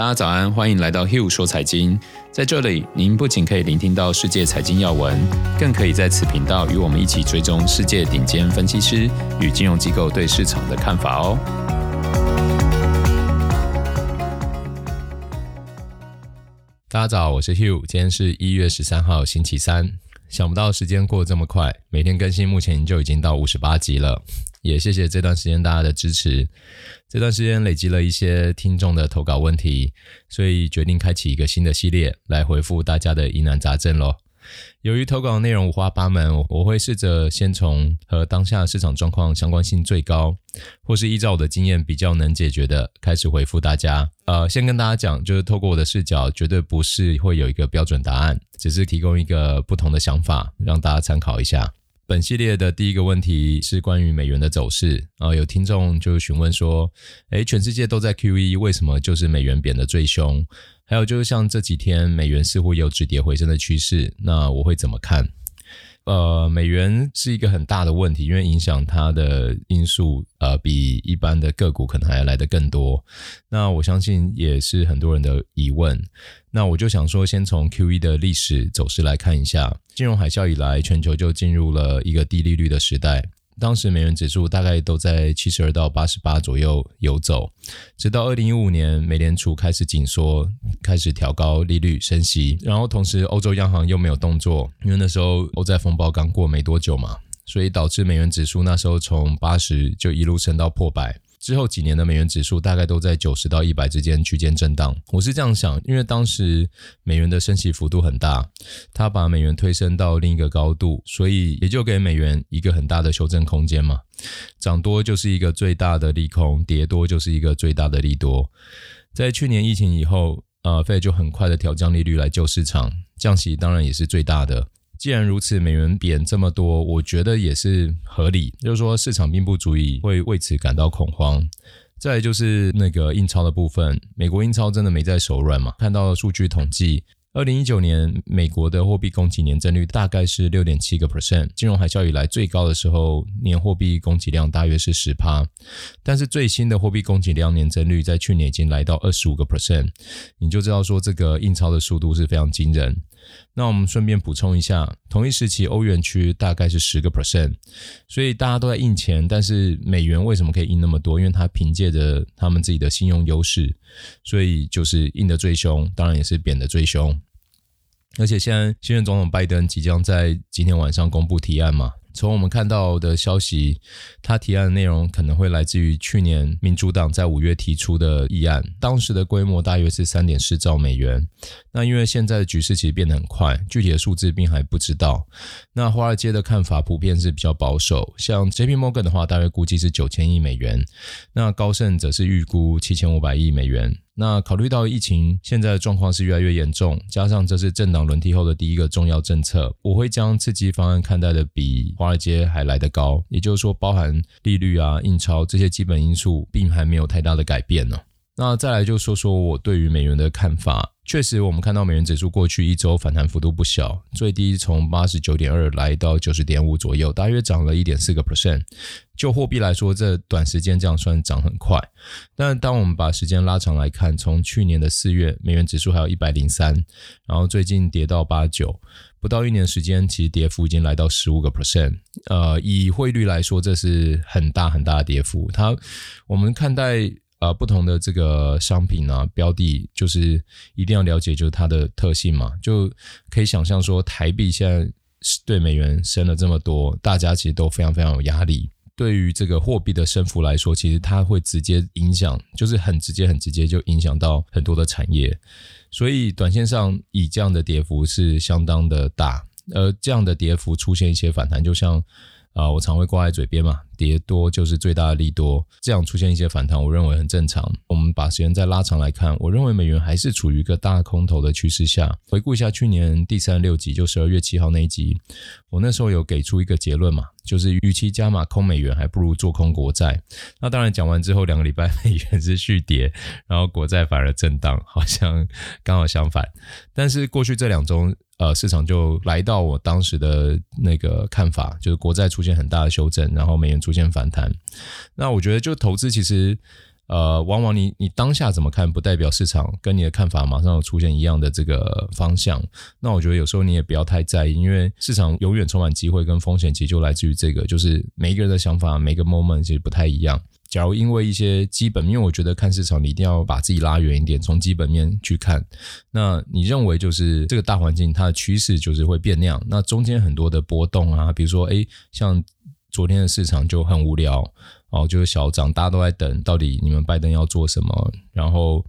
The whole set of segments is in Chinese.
大家早安，欢迎来到 Hugh 说财经。在这里，您不仅可以聆听到世界财经要闻，更可以在此频道与我们一起追踪世界顶尖分析师与金融机构对市场的看法哦。大家早，我是 Hugh，今天是一月十三号，星期三。想不到时间过得这么快，每天更新目前就已经到五十八集了。也谢谢这段时间大家的支持。这段时间累积了一些听众的投稿问题，所以决定开启一个新的系列来回复大家的疑难杂症喽。由于投稿内容五花八门，我会试着先从和当下市场状况相关性最高，或是依照我的经验比较能解决的开始回复大家。呃，先跟大家讲，就是透过我的视角，绝对不是会有一个标准答案，只是提供一个不同的想法，让大家参考一下。本系列的第一个问题是关于美元的走势啊，有听众就询问说，诶，全世界都在 QE，为什么就是美元贬得最凶？还有就是像这几天美元似乎有止跌回升的趋势，那我会怎么看？呃，美元是一个很大的问题，因为影响它的因素，呃，比一般的个股可能还要来得更多。那我相信也是很多人的疑问。那我就想说，先从 QE 的历史走势来看一下，金融海啸以来，全球就进入了一个低利率的时代。当时美元指数大概都在七十二到八十八左右游走，直到二零一五年美联储开始紧缩，开始调高利率升息，然后同时欧洲央行又没有动作，因为那时候欧债风暴刚过没多久嘛，所以导致美元指数那时候从八十就一路升到破百。之后几年的美元指数大概都在九十到一百之间区间震荡。我是这样想，因为当时美元的升息幅度很大，它把美元推升到另一个高度，所以也就给美元一个很大的修正空间嘛。涨多就是一个最大的利空，跌多就是一个最大的利多。在去年疫情以后，呃，Fed 就很快的调降利率来救市场，降息当然也是最大的。既然如此，美元贬这么多，我觉得也是合理。就是说，市场并不足以会为此感到恐慌。再就是那个印钞的部分，美国印钞真的没在手软嘛？看到数据统计。二零一九年，美国的货币供给年增率大概是六点七个 percent，金融海啸以来最高的时候，年货币供给量大约是十趴。但是最新的货币供给量年增率在去年已经来到二十五个 percent，你就知道说这个印钞的速度是非常惊人。那我们顺便补充一下，同一时期欧元区大概是十个 percent，所以大家都在印钱，但是美元为什么可以印那么多？因为它凭借着他们自己的信用优势，所以就是印的最凶，当然也是贬的最凶。而且现在新任总统拜登即将在今天晚上公布提案嘛。从我们看到的消息，他提案的内容可能会来自于去年民主党在五月提出的议案，当时的规模大约是三点四兆美元。那因为现在的局势其实变得很快，具体的数字并还不知道。那华尔街的看法普遍是比较保守，像 JP Morgan 的话，大约估计是九千亿美元，那高盛则是预估七千五百亿美元。那考虑到疫情现在的状况是越来越严重，加上这是政党轮替后的第一个重要政策，我会将刺激方案看待的比华尔街还来得高。也就是说，包含利率啊、印钞这些基本因素，并还没有太大的改变呢。那再来就说说我对于美元的看法。确实，我们看到美元指数过去一周反弹幅度不小，最低从八十九点二来到九十点五左右，大约涨了一点四个 percent。就货币来说，这短时间这样算涨很快。但当我们把时间拉长来看，从去年的四月，美元指数还有一百零三，然后最近跌到八九，不到一年时间，其实跌幅已经来到十五个 percent。呃，以汇率来说，这是很大很大的跌幅。它，我们看待。呃，不同的这个商品啊，标的就是一定要了解，就是它的特性嘛，就可以想象说，台币现在对美元升了这么多，大家其实都非常非常有压力。对于这个货币的升幅来说，其实它会直接影响，就是很直接、很直接就影响到很多的产业。所以，短线上以这样的跌幅是相当的大，而这样的跌幅出现一些反弹，就像。啊、我常会挂在嘴边嘛，跌多就是最大的利多，这样出现一些反弹，我认为很正常。我们把时间再拉长来看，我认为美元还是处于一个大空头的趋势下。回顾一下去年第三六集，就十二月七号那一集，我那时候有给出一个结论嘛，就是与其加码空美元，还不如做空国债。那当然讲完之后，两个礼拜美元是续跌，然后国债反而震荡，好像刚好相反。但是过去这两周。呃，市场就来到我当时的那个看法，就是国债出现很大的修正，然后美元出出现反弹。那我觉得，就投资其实，呃，往往你你当下怎么看，不代表市场跟你的看法马上有出现一样的这个方向。那我觉得有时候你也不要太在意，因为市场永远充满机会跟风险，其实就来自于这个，就是每一个人的想法，每个 moment 其实不太一样。假如因为一些基本面，因为我觉得看市场你一定要把自己拉远一点，从基本面去看。那你认为就是这个大环境它的趋势就是会变样，那中间很多的波动啊，比如说诶，像昨天的市场就很无聊。哦，就是小涨，大家都在等，到底你们拜登要做什么？然后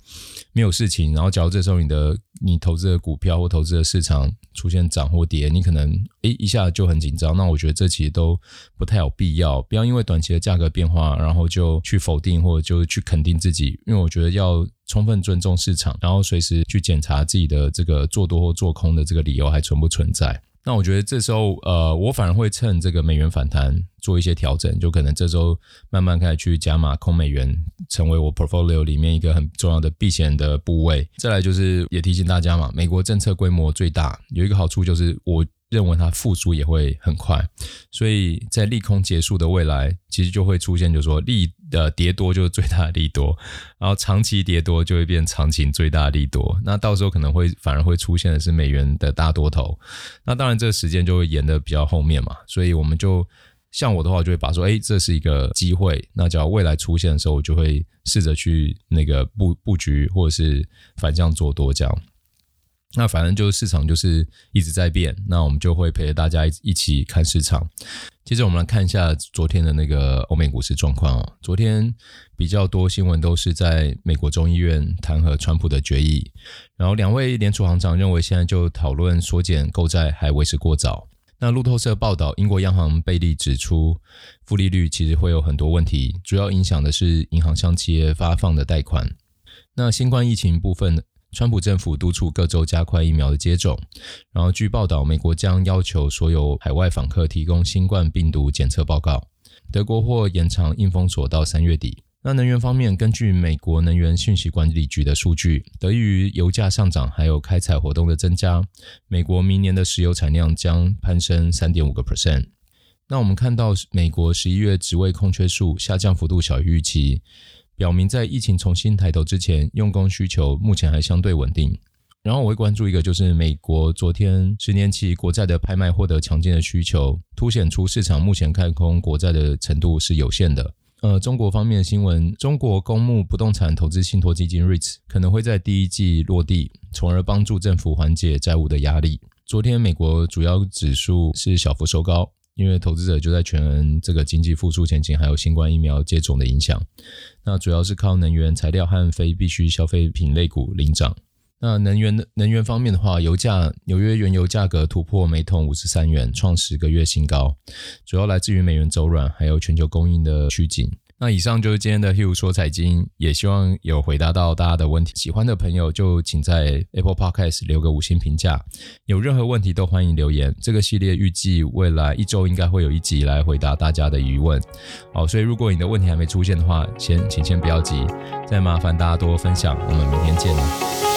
没有事情，然后假如这时候你的你投资的股票或投资的市场出现涨或跌，你可能诶一下就很紧张。那我觉得这其实都不太有必要，不要因为短期的价格变化，然后就去否定或者就去肯定自己。因为我觉得要充分尊重市场，然后随时去检查自己的这个做多或做空的这个理由还存不存在。那我觉得这时候，呃，我反而会趁这个美元反弹做一些调整，就可能这周慢慢开始去加码空美元，成为我 portfolio 里面一个很重要的避险的部位。再来就是也提醒大家嘛，美国政策规模最大，有一个好处就是我。认为它复苏也会很快，所以在利空结束的未来，其实就会出现，就是说利的跌多就是最大的利多，然后长期跌多就会变长期最大的利多。那到时候可能会反而会出现的是美元的大多头。那当然这个时间就会延的比较后面嘛，所以我们就像我的话，就会把说，哎，这是一个机会。那只要未来出现的时候，我就会试着去那个布布局或者是反向做多这样。那反正就是市场就是一直在变，那我们就会陪着大家一一起看市场。接着我们来看一下昨天的那个欧美股市状况哦。昨天比较多新闻都是在美国众议院弹劾川普的决议，然后两位联储行长认为现在就讨论缩减购债还为时过早。那路透社报道，英国央行贝利指出，负利率其实会有很多问题，主要影响的是银行向企业发放的贷款。那新冠疫情部分。川普政府督促各州加快疫苗的接种，然后据报道，美国将要求所有海外访客提供新冠病毒检测报告。德国或延长硬封锁到三月底。那能源方面，根据美国能源信息管理局的数据，得益于油价上涨还有开采活动的增加，美国明年的石油产量将攀升三点五个 percent。那我们看到，美国十一月职位空缺数下降幅度小于预期。表明在疫情重新抬头之前，用工需求目前还相对稳定。然后我会关注一个，就是美国昨天十年期国债的拍卖获得强劲的需求，凸显出市场目前看空国债的程度是有限的。呃，中国方面的新闻，中国公募不动产投资信托基金 REITs 可能会在第一季落地，从而帮助政府缓解债务的压力。昨天美国主要指数是小幅收高。因为投资者就在权衡这个经济复苏前景，还有新冠疫苗接种的影响，那主要是靠能源材料和非必需消费品类股领涨。那能源的能源方面的话，油价纽约原油价格突破每桶五十三元，创十个月新高，主要来自于美元走软，还有全球供应的趋紧。那以上就是今天的 Hugh 说财经，也希望有回答到大家的问题。喜欢的朋友就请在 Apple Podcast 留个五星评价。有任何问题都欢迎留言。这个系列预计未来一周应该会有一集来回答大家的疑问。好，所以如果你的问题还没出现的话，先请先不要急，再麻烦大家多分享。我们明天见。